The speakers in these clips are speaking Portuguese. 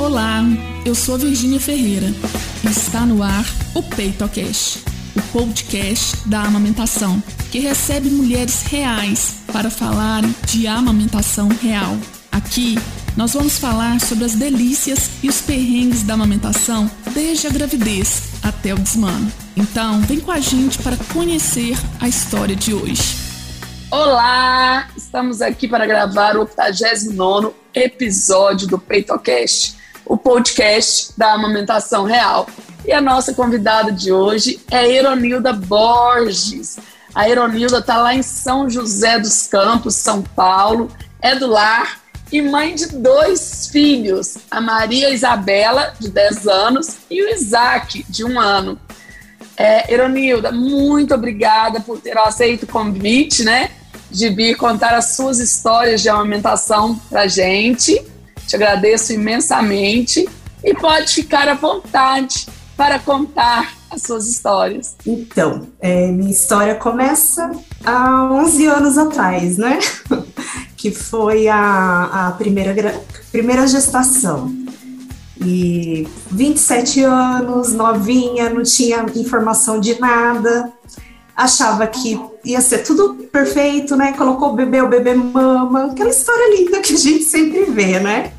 Olá, eu sou Virgínia Ferreira e está no ar o PeitoCast, o podcast da amamentação, que recebe mulheres reais para falar de amamentação real. Aqui nós vamos falar sobre as delícias e os perrengues da amamentação desde a gravidez até o desmano. Então, vem com a gente para conhecer a história de hoje. Olá! Estamos aqui para gravar o 89 episódio do PeitoCast, o podcast da amamentação real. E a nossa convidada de hoje é Eronilda Borges. A Eronilda está lá em São José dos Campos, São Paulo, é do lar e mãe de dois filhos, a Maria Isabela, de 10 anos, e o Isaac, de um ano. É, Eronilda, muito obrigada por ter aceito o convite, né? De vir contar as suas histórias de amamentação pra gente. Te agradeço imensamente e pode ficar à vontade para contar as suas histórias. Então, é, minha história começa há 11 anos atrás, né? que foi a, a primeira, primeira gestação. E 27 anos, novinha, não tinha informação de nada, achava que ia ser tudo perfeito, né? Colocou o bebê, o bebê mama, aquela história linda que a gente sempre vê, né?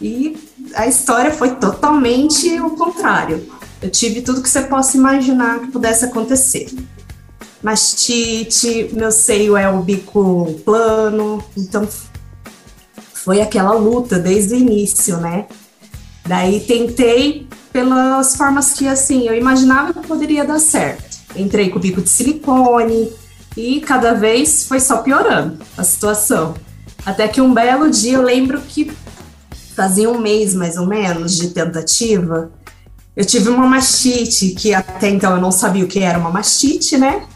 E a história foi totalmente o contrário. Eu tive tudo que você possa imaginar que pudesse acontecer mastite, meu seio é o bico plano, então foi aquela luta desde o início, né? Daí tentei pelas formas que assim eu imaginava que poderia dar certo. Entrei com bico de silicone e cada vez foi só piorando a situação. Até que um belo dia eu lembro que fazia um mês mais ou menos de tentativa. Eu tive uma mastite, que até então eu não sabia o que era uma mastite, né?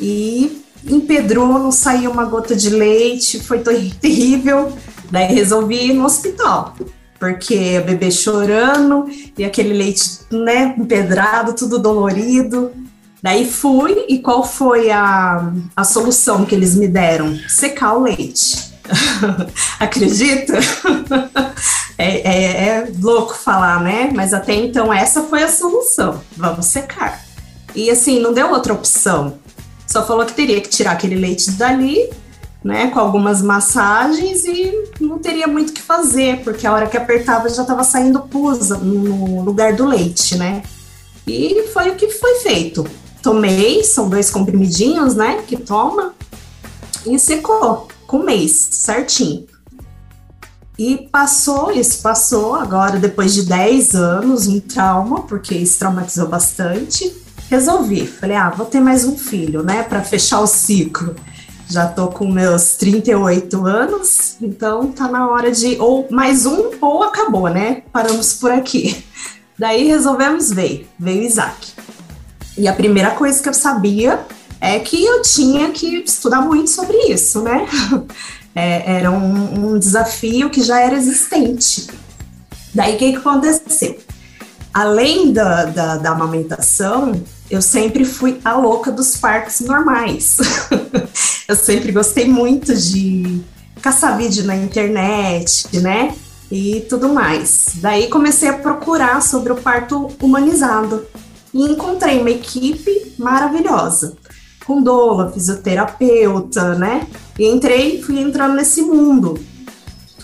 e empedrou, não saiu uma gota de leite, foi terrível. Daí resolvi ir no hospital, porque o bebê chorando e aquele leite, né, empedrado, tudo dolorido. Daí fui, e qual foi a, a solução que eles me deram? Secar o leite. Acredita? é, é, é louco falar, né? Mas até então essa foi a solução. Vamos secar. E assim, não deu outra opção só falou que teria que tirar aquele leite dali, né, com algumas massagens e não teria muito o que fazer, porque a hora que apertava já estava saindo pus no lugar do leite, né? E foi o que foi feito. Tomei, são dois comprimidinhos, né, que toma, e secou com um mês, certinho. E passou, isso passou agora, depois de 10 anos, um trauma, porque isso traumatizou bastante resolvi. Falei, ah, vou ter mais um filho, né, para fechar o ciclo. Já tô com meus 38 anos, então tá na hora de ou mais um ou acabou, né? Paramos por aqui. Daí resolvemos ver, veio Isaac. E a primeira coisa que eu sabia é que eu tinha que estudar muito sobre isso, né? É, era um, um, desafio que já era existente. Daí o que, que aconteceu? Além da, da, da amamentação, eu sempre fui a louca dos partos normais. eu sempre gostei muito de caçar vídeo na internet, né? E tudo mais. Daí comecei a procurar sobre o parto humanizado e encontrei uma equipe maravilhosa, com doula, fisioterapeuta, né? E entrei, fui entrando nesse mundo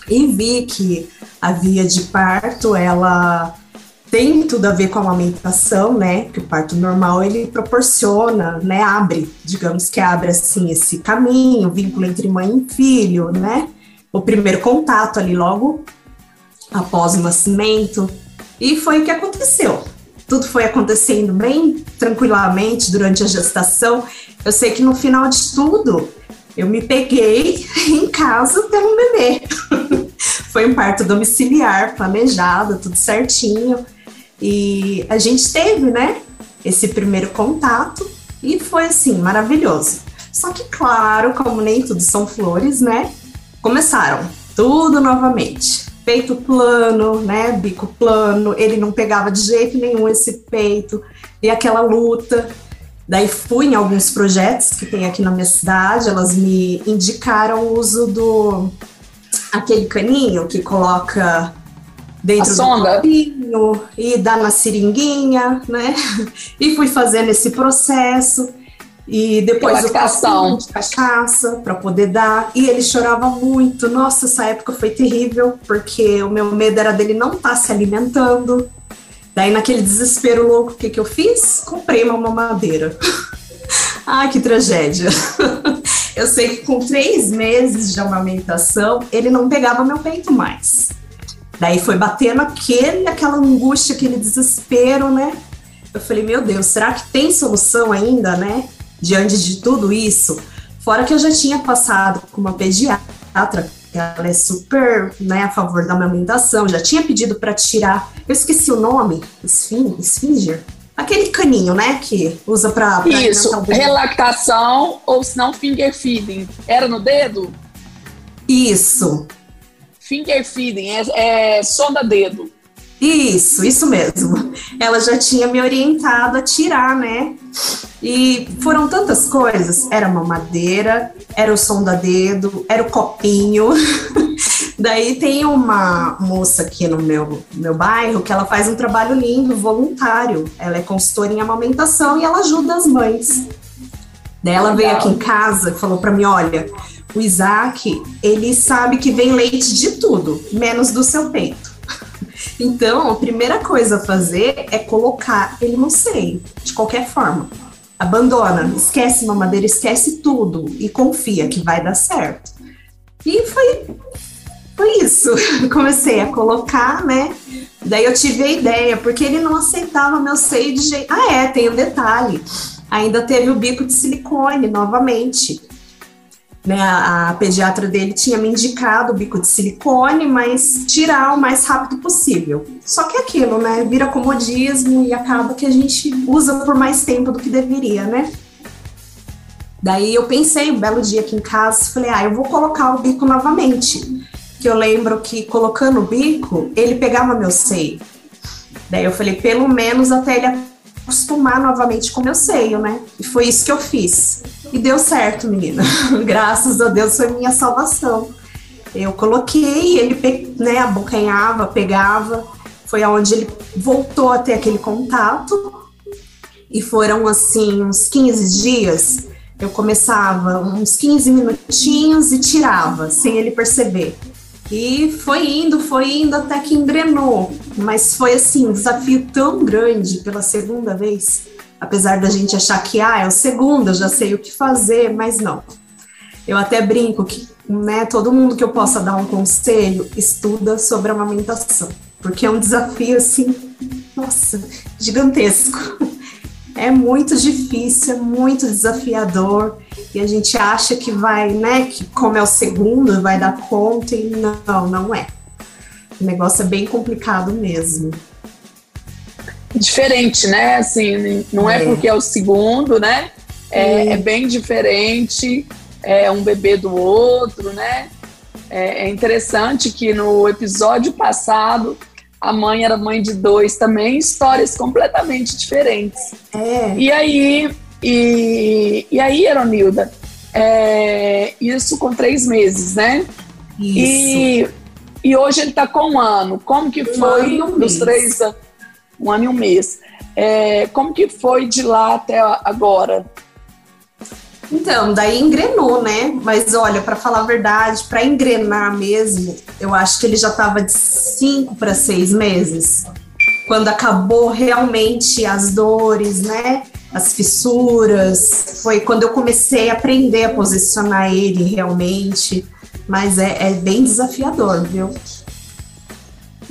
e vi que a via de parto ela tem tudo a ver com a amamentação, né? Que o parto normal ele proporciona, né? Abre, digamos que abre assim esse caminho, vínculo entre mãe e filho, né? O primeiro contato ali logo após o nascimento. E foi o que aconteceu. Tudo foi acontecendo bem tranquilamente durante a gestação. Eu sei que no final de tudo, eu me peguei em casa tendo um bebê. foi um parto domiciliar, planejado, tudo certinho. E a gente teve, né, esse primeiro contato e foi assim, maravilhoso. Só que, claro, como nem tudo são flores, né, começaram tudo novamente. Peito plano, né, bico plano, ele não pegava de jeito nenhum esse peito e aquela luta. Daí fui em alguns projetos que tem aqui na minha cidade, elas me indicaram o uso do aquele caninho que coloca dentro sonda. do copinho e dar na seringuinha, né? E fui fazendo esse processo. E depois o copinho de cachaça para poder dar. E ele chorava muito. Nossa, essa época foi terrível, porque o meu medo era dele não estar tá se alimentando. Daí, naquele desespero louco, o que, que eu fiz? Comprei uma mamadeira. Ai, que tragédia. eu sei que com três meses de amamentação, ele não pegava meu peito mais. Daí foi batendo aquele, aquela angústia, aquele desespero, né? Eu falei, meu Deus, será que tem solução ainda, né? Diante de tudo isso. Fora que eu já tinha passado com uma pediatra, ela é super né, a favor da amamentação, já tinha pedido para tirar. Eu esqueci o nome, Esfinger. Aquele caninho, né, que usa para Isso, relactação ou se não finger feeding. Era no dedo? Isso. Finger feeding é, é sonda dedo. Isso, isso mesmo. Ela já tinha me orientado a tirar, né? E foram tantas coisas. Era mamadeira, era o som da dedo, era o copinho. Daí tem uma moça aqui no meu, meu bairro que ela faz um trabalho lindo, voluntário. Ela é consultora em amamentação e ela ajuda as mães. Daí ela veio aqui em casa e falou para mim: olha, o Isaac, ele sabe que vem leite de tudo, menos do seu peito. Então, a primeira coisa a fazer é colocar ele no seio, de qualquer forma. Abandona, esquece mamadeira, esquece tudo e confia que vai dar certo. E foi, foi isso. Comecei a colocar, né? Daí eu tive a ideia, porque ele não aceitava meu seio de jeito. Ah, é, tem um detalhe. Ainda teve o bico de silicone novamente né, a, pediatra dele tinha me indicado o bico de silicone, mas tirar o mais rápido possível. Só que é aquilo, né, vira comodismo e acaba que a gente usa por mais tempo do que deveria, né? Daí eu pensei um belo dia aqui em casa, falei, ah, eu vou colocar o bico novamente. Que eu lembro que colocando o bico, ele pegava meu seio. Daí eu falei, pelo menos até ele acostumar novamente com meu seio, né? E foi isso que eu fiz. E deu certo, menina. Graças a Deus foi minha salvação. Eu coloquei, ele né, abocanhava, pegava. Foi aonde ele voltou a ter aquele contato. E foram assim, uns 15 dias. Eu começava uns 15 minutinhos e tirava, sem ele perceber. E foi indo, foi indo até que engrenou. Mas foi assim, um desafio tão grande pela segunda vez apesar da gente achar que ah, é o segundo, eu já sei o que fazer, mas não. Eu até brinco que né, todo mundo que eu possa dar um conselho estuda sobre amamentação, porque é um desafio assim, nossa, gigantesco. É muito difícil, é muito desafiador, e a gente acha que vai, né, que como é o segundo, vai dar conta, e não, não é. O negócio é bem complicado mesmo diferente, né? Assim, não é, é porque é o segundo, né? É, é, bem diferente, é um bebê do outro, né? É, é, interessante que no episódio passado a mãe era mãe de dois também, histórias completamente diferentes. É. E aí, e, e aí, Eronilda, é, isso com três meses, né? Isso. E, e hoje ele está com um ano. Como que foi um nos três anos? um ano e um mês. É, como que foi de lá até agora? Então, daí engrenou, né? Mas olha, para falar a verdade, para engrenar mesmo, eu acho que ele já estava de cinco para seis meses, quando acabou realmente as dores, né? As fissuras. Foi quando eu comecei a aprender a posicionar ele realmente. Mas é, é bem desafiador, viu?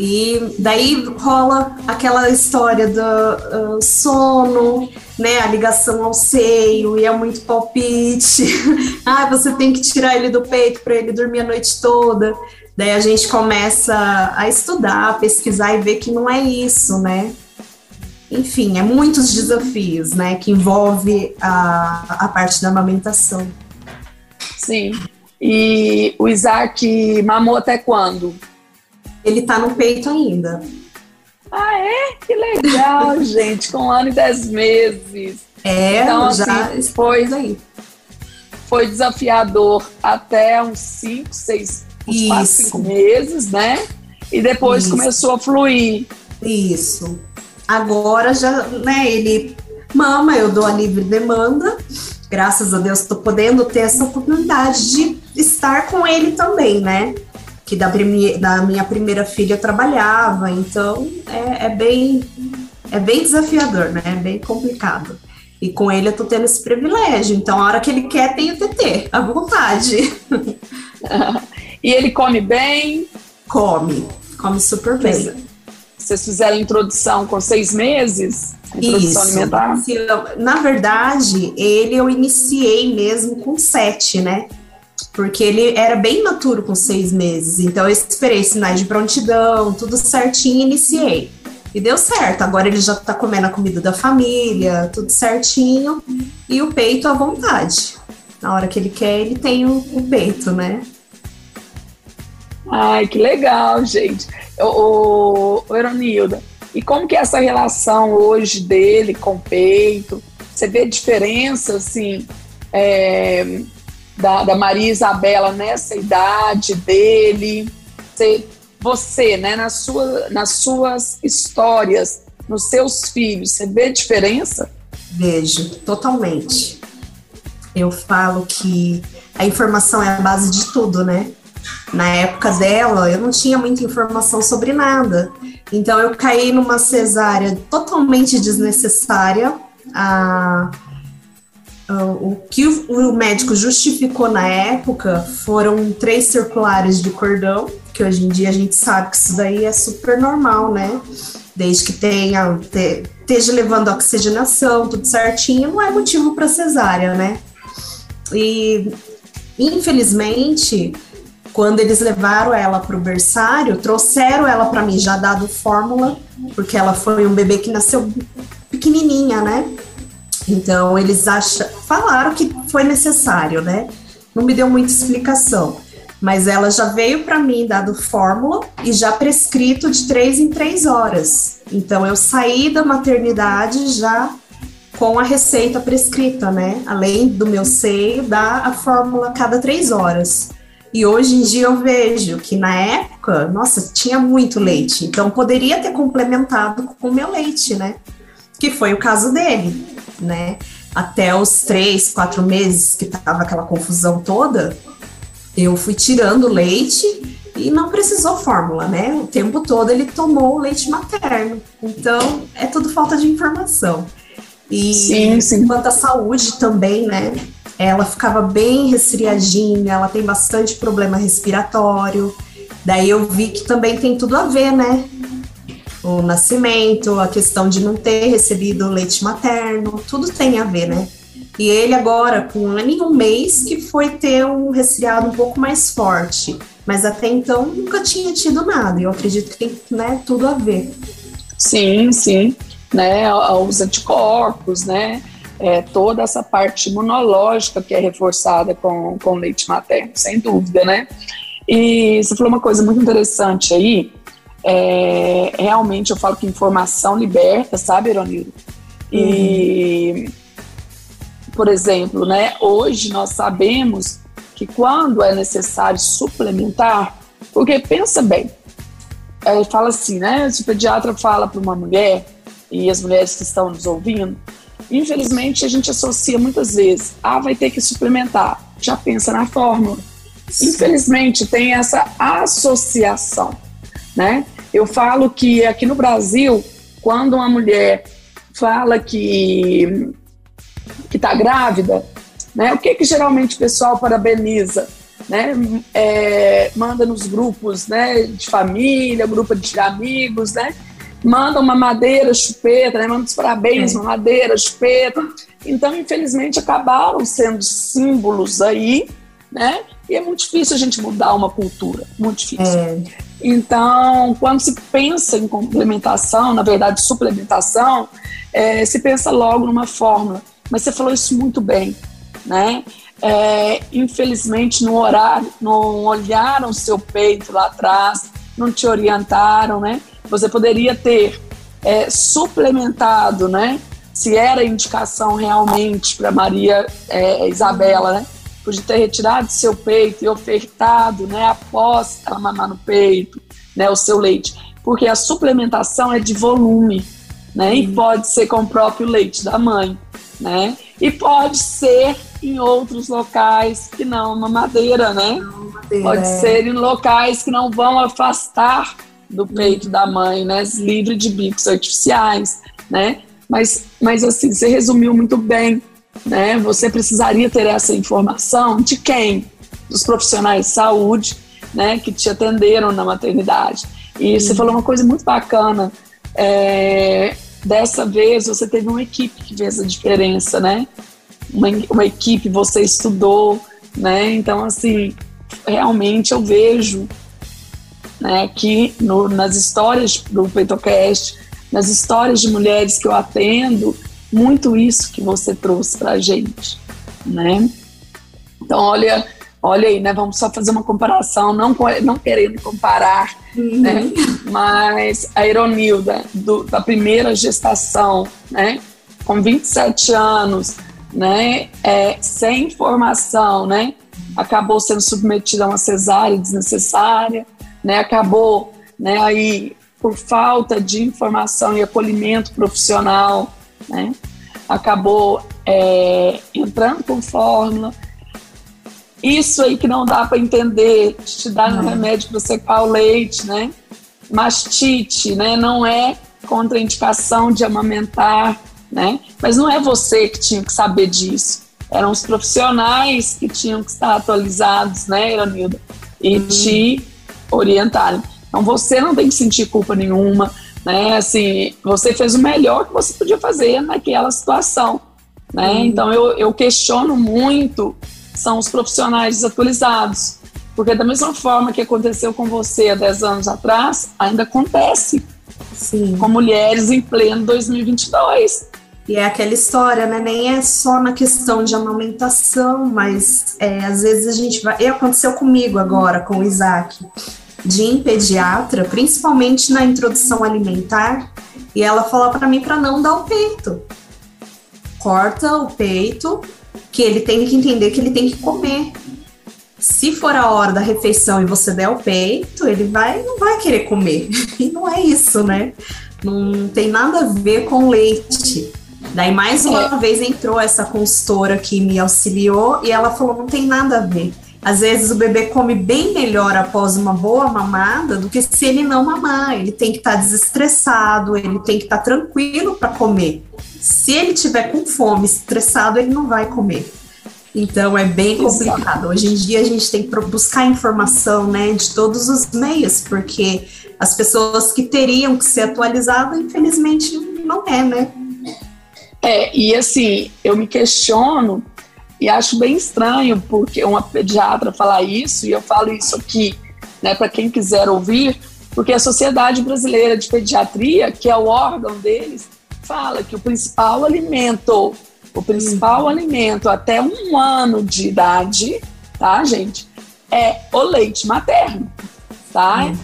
E daí rola aquela história do uh, sono, né, a ligação ao seio, e é muito palpite. ah, você tem que tirar ele do peito para ele dormir a noite toda. Daí a gente começa a estudar, a pesquisar e ver que não é isso, né? Enfim, é muitos desafios, né, que envolve a, a parte da amamentação. Sim. E o Isaac mamou até quando? Ele tá no peito ainda. Ah, é? Que legal, gente, com um ano e dez meses. É, então, já assim, foi aí. Foi desafiador até uns cinco, seis, uns quatro, cinco meses, né? E depois Isso. começou a fluir. Isso. Agora já, né, ele mama, eu dou a livre demanda. Graças a Deus estou podendo ter essa oportunidade de estar com ele também, né? Que da, da minha primeira filha eu trabalhava, então é, é, bem é bem desafiador, né? É bem complicado. E com ele eu tô tendo esse privilégio. Então, a hora que ele quer, tem o TT, à vontade. e ele come bem? Come, come super bem. Vocês fizeram introdução com seis meses? Introdução Isso. alimentar? Na verdade, ele eu iniciei mesmo com sete, né? Porque ele era bem maturo com seis meses. Então, eu esperei sinais de prontidão, tudo certinho iniciei. E deu certo. Agora ele já tá comendo a comida da família, tudo certinho. E o peito à vontade. Na hora que ele quer, ele tem o, o peito, né? Ai, que legal, gente. O, o, Eronilda, e como que é essa relação hoje dele com o peito? Você vê diferença, assim, é, da, da Maria Isabela nessa idade dele? Você você, né, nas, sua, nas suas histórias, nos seus filhos, você vê diferença? Vejo, totalmente. Eu falo que a informação é a base de tudo, né? Na época dela, eu não tinha muita informação sobre nada. Então, eu caí numa cesárea totalmente desnecessária. A, o que o, o médico justificou na época foram três circulares de cordão que hoje em dia a gente sabe que isso daí é super normal, né? Desde que tenha, te, esteja levando oxigenação, tudo certinho, não é motivo para cesárea, né? E infelizmente, quando eles levaram ela para o berçário, trouxeram ela para mim já dado fórmula, porque ela foi um bebê que nasceu pequenininha, né? Então eles acham, falaram que foi necessário, né? Não me deu muita explicação mas ela já veio para mim dado fórmula e já prescrito de três em três horas. Então eu saí da maternidade já com a receita prescrita, né? Além do meu seio, dá a fórmula cada três horas. E hoje em dia eu vejo que na época, nossa, tinha muito leite, então poderia ter complementado com o meu leite, né? Que foi o caso dele, né? Até os três, quatro meses que tava aquela confusão toda, eu fui tirando leite e não precisou fórmula, né? O tempo todo ele tomou leite materno. Então, é tudo falta de informação. E sim, sim. quanto à saúde também, né? Ela ficava bem resfriadinha, ela tem bastante problema respiratório. Daí eu vi que também tem tudo a ver, né? O nascimento, a questão de não ter recebido leite materno, tudo tem a ver, né? E ele agora, com um ano e um mês, que foi ter um resfriado um pouco mais forte. Mas até então nunca tinha tido nada. E eu acredito que tem né, tudo a ver. Sim, sim. Né, os anticorpos, né? É, toda essa parte imunológica que é reforçada com, com leite materno, sem dúvida, né? E você falou uma coisa muito interessante aí. É, realmente eu falo que informação liberta, sabe, Ironildo? E uhum por exemplo, né, hoje nós sabemos que quando é necessário suplementar, porque pensa bem, é, fala assim, né? Se o pediatra fala para uma mulher, e as mulheres que estão nos ouvindo, infelizmente a gente associa muitas vezes, ah, vai ter que suplementar, já pensa na fórmula. Infelizmente tem essa associação, né? Eu falo que aqui no Brasil, quando uma mulher fala que que está grávida, né? O que que geralmente o pessoal parabeniza, né? É, manda nos grupos, né? De família, grupo de amigos, né? Manda uma madeira, chupeta, né? Manda os parabéns, é. uma madeira, chupeta. Então, infelizmente, acabaram sendo símbolos aí, né? E é muito difícil a gente mudar uma cultura, muito difícil. É. Então, quando se pensa em complementação, na verdade, suplementação, é, se pensa logo numa fórmula. Mas você falou isso muito bem, né? É, infelizmente, no horário, não olharam seu peito lá atrás, não te orientaram, né? Você poderia ter é, suplementado, né? Se era indicação realmente para Maria é, Isabela, né? Podia ter retirado seu peito e ofertado, né? Após ela mamar no peito, né, o seu leite, porque a suplementação é de volume, né, e pode ser com o próprio leite da mãe, né, e pode ser em outros locais que não mamadeira, né, pode é. ser em locais que não vão afastar do peito da mãe, né, livre de bicos artificiais, né, mas, mas assim, você resumiu muito bem, né, você precisaria ter essa informação de quem? Dos profissionais de saúde, né, que te atenderam na maternidade. E você falou uma coisa muito bacana. É, dessa vez você teve uma equipe que fez a diferença, né? Uma, uma equipe, você estudou, né? Então, assim, realmente eu vejo né, que no, nas histórias do PeitoCast, nas histórias de mulheres que eu atendo, muito isso que você trouxe para a gente, né? Então, olha, olha aí, né? Vamos só fazer uma comparação, não, não querendo comparar, uhum. né? Mas a Ironilda, do, da primeira gestação, né? Com 27 anos, né? É, sem informação, né? Acabou sendo submetida a uma cesárea desnecessária, né? Acabou, né? Aí por falta de informação e acolhimento profissional, né? Acabou é, entrando com fórmula, isso aí que não dá para entender, te dar um remédio para secar o leite, né? Mastite, né? Não é contraindicação de amamentar, né? Mas não é você que tinha que saber disso. Eram os profissionais que tinham que estar atualizados, né, Iranilda? E uhum. te orientarem. Então você não tem que sentir culpa nenhuma, né? Assim, você fez o melhor que você podia fazer naquela situação, né? Uhum. Então eu, eu questiono muito são os profissionais desatualizados. Porque da mesma forma que aconteceu com você há 10 anos atrás, ainda acontece Sim. com mulheres em pleno 2022. E é aquela história, né? Nem é só na questão de amamentação, mas é, às vezes a gente vai. E aconteceu comigo agora, com o Isaac, de em pediatra, principalmente na introdução alimentar, e ela falou para mim para não dar o peito. Corta o peito que ele tem que entender que ele tem que comer. Se for a hora da refeição e você der o peito, ele vai não vai querer comer. E não é isso, né? Não tem nada a ver com leite. Daí mais uma é. vez entrou essa consultora que me auxiliou e ela falou não tem nada a ver. Às vezes o bebê come bem melhor após uma boa mamada do que se ele não mamar. Ele tem que estar tá desestressado, ele tem que estar tá tranquilo para comer. Se ele tiver com fome, estressado, ele não vai comer. Então é bem complicado. Hoje em dia a gente tem que buscar informação, né, de todos os meios, porque as pessoas que teriam que ser atualizadas, infelizmente, não é, né? É, e assim, eu me questiono e acho bem estranho porque uma pediatra falar isso, e eu falo isso aqui, né, para quem quiser ouvir, porque a Sociedade Brasileira de Pediatria, que é o órgão deles, fala que o principal alimento, o principal uhum. alimento até um ano de idade, tá, gente, é o leite materno, tá? Uhum.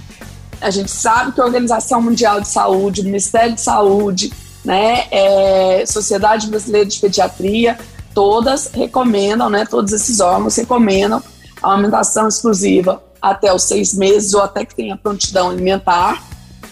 A gente sabe que a Organização Mundial de Saúde, o Ministério de Saúde, né, é, Sociedade Brasileira de Pediatria, todas recomendam, né, todos esses órgãos recomendam a alimentação exclusiva até os seis meses ou até que tenha prontidão alimentar.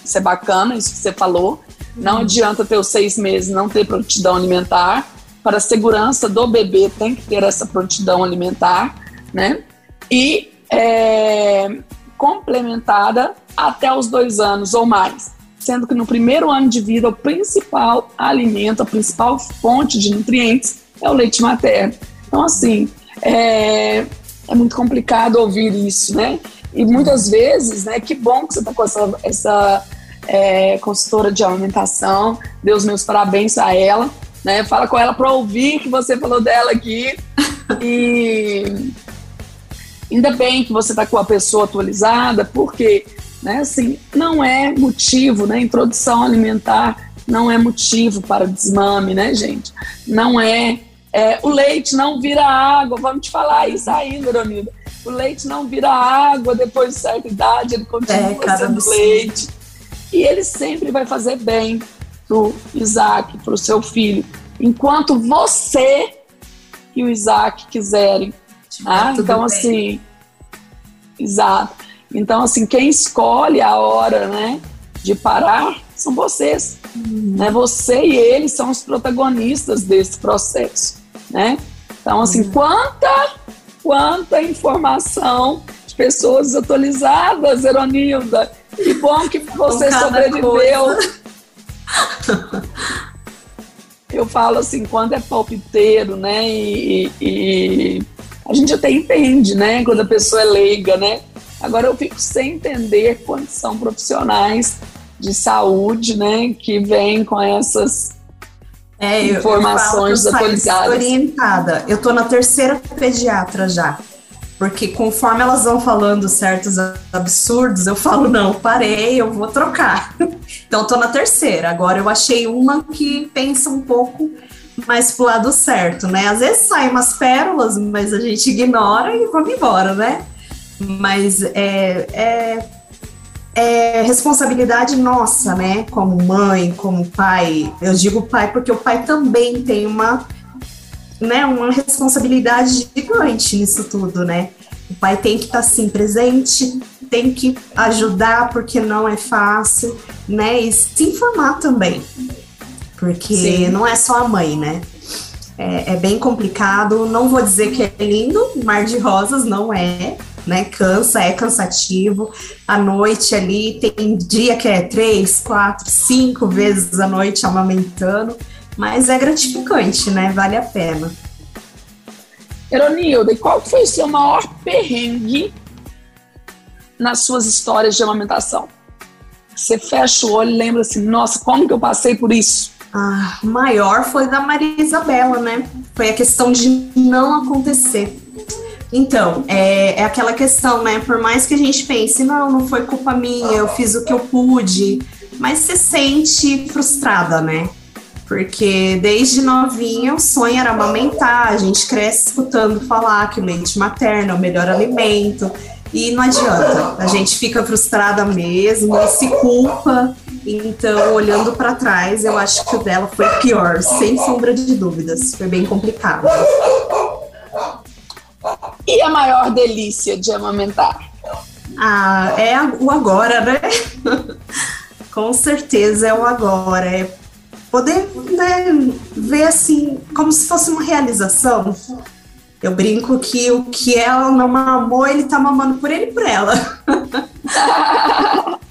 Isso é bacana, isso que você falou. Não adianta ter os seis meses não ter prontidão alimentar. Para a segurança do bebê tem que ter essa prontidão alimentar, né? E é, complementada até os dois anos ou mais, sendo que no primeiro ano de vida o principal alimento, a principal fonte de nutrientes é o leite materno. Então assim é, é muito complicado ouvir isso, né? E muitas vezes, né? Que bom que você está com essa, essa é, consultora de alimentação. Dê os meus parabéns a ela. Né? Fala com ela para ouvir que você falou dela aqui. E ainda bem que você está com a pessoa atualizada, porque né, assim, não é motivo, né? Introdução alimentar não é motivo para desmame, né, gente? Não é, é. o leite não vira água, vamos te falar isso aí, Veronida. O leite não vira água depois de certa idade, ele continua é, sendo leite. E ele sempre vai fazer bem pro Isaac, pro seu filho, enquanto você e o Isaac quiserem. Ah, então, bem. assim, exato. Então, assim, quem escolhe a hora, né, de parar são vocês. Uhum. Né? Você e ele são os protagonistas desse processo, né? Então, assim, uhum. quanta, quanta informação de pessoas atualizadas, Eronilda. Que bom que você sobreviveu. Eu falo assim, quando é palpiteiro, né? E, e, a gente até entende, né? Quando a pessoa é leiga, né? Agora eu fico sem entender quando são profissionais de saúde, né, que vêm com essas é, informações eu, eu atualizadas. Orientada. Eu tô na terceira pediatra já. Porque conforme elas vão falando certos absurdos, eu falo, não, parei, eu vou trocar. então eu tô na terceira. Agora eu achei uma que pensa um pouco mais pro lado certo, né? Às vezes saem umas pérolas, mas a gente ignora e vamos embora, né? Mas é, é é responsabilidade nossa, né? Como mãe, como pai. Eu digo pai porque o pai também tem uma, né, uma responsabilidade gigante nisso tudo, né? O pai tem que estar tá, assim presente, tem que ajudar porque não é fácil, né? E se informar também, porque Sim. não é só a mãe, né? É, é bem complicado. Não vou dizer que é lindo, mar de rosas não é, né? Cansa, é cansativo. A noite ali tem dia que é três, quatro, cinco vezes a noite amamentando, mas é gratificante, né? Vale a pena. Eronilda, e qual foi o seu maior perrengue nas suas histórias de amamentação? Você fecha o olho e lembra assim, nossa, como que eu passei por isso? Ah, maior foi da Maria Isabela, né? Foi a questão de não acontecer. Então, é, é aquela questão, né? Por mais que a gente pense, não, não foi culpa minha, eu fiz o que eu pude, mas se sente frustrada, né? Porque desde novinha o sonho era amamentar, a gente cresce escutando falar que o leite materno é o melhor alimento, e não adianta, a gente fica frustrada mesmo e se culpa. Então, olhando para trás, eu acho que o dela foi pior, sem sombra de dúvidas, foi bem complicado. A maior delícia de amamentar? Ah, é o agora, né? Com certeza é o agora. É poder né, ver assim, como se fosse uma realização. Eu brinco que o que ela não mamou, ele tá mamando por ele e por ela.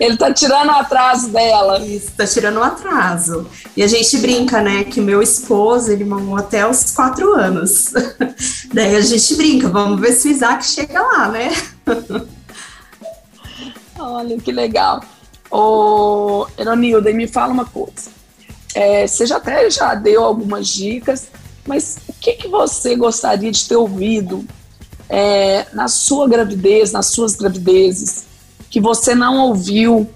Ele tá tirando o atraso dela. Isso, tá tirando o atraso. E a gente brinca, né, que meu esposo, ele mamou até os quatro anos. Daí a gente brinca, vamos ver se o Isaac chega lá, né? Olha, que legal. Ô, Eronilda, me fala uma coisa. É, você já até já deu algumas dicas, mas o que, que você gostaria de ter ouvido é, na sua gravidez, nas suas gravidezes, que você não ouviu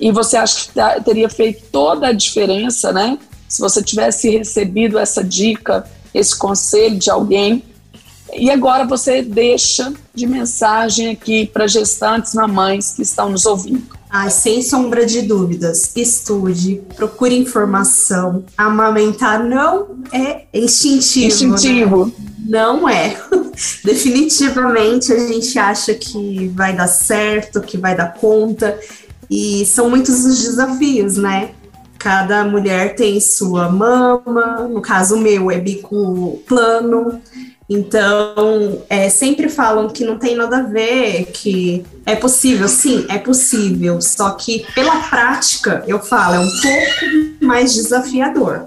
e você acha que tá, teria feito toda a diferença, né? Se você tivesse recebido essa dica, esse conselho de alguém. E agora você deixa de mensagem aqui para gestantes, mamães que estão nos ouvindo. Ai, sem sombra de dúvidas, estude, procure informação. Amamentar não é instintivo. Instintivo. Né? Não é. Definitivamente a gente acha que vai dar certo, que vai dar conta, e são muitos os desafios, né? Cada mulher tem sua mama, no caso meu é bico plano, então, é, sempre falam que não tem nada a ver, que é possível. Sim, é possível. Só que pela prática, eu falo, é um pouco mais desafiador.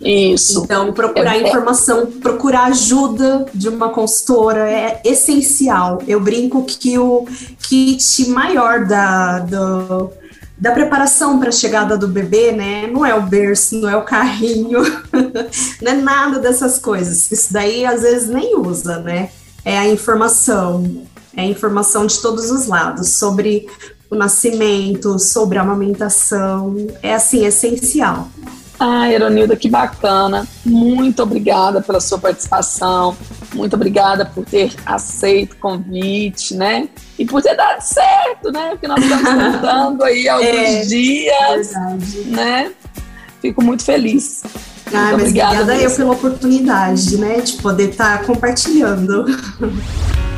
Isso. Então, procurar é, informação, procurar ajuda de uma consultora é essencial. Eu brinco que o kit maior da, do, da preparação para a chegada do bebê, né? Não é o berço, não é o carrinho, não é nada dessas coisas. Isso daí às vezes nem usa, né? É a informação, é a informação de todos os lados sobre o nascimento, sobre a amamentação. É assim, essencial. Ah, Eronilda, que bacana. Muito obrigada pela sua participação. Muito obrigada por ter aceito o convite, né? E por ter dado certo, né? Porque nós estamos contando aí alguns é, dias, verdade. né? Fico muito feliz. Ah, muito obrigada, obrigada eu pela oportunidade, né? De poder estar tá compartilhando.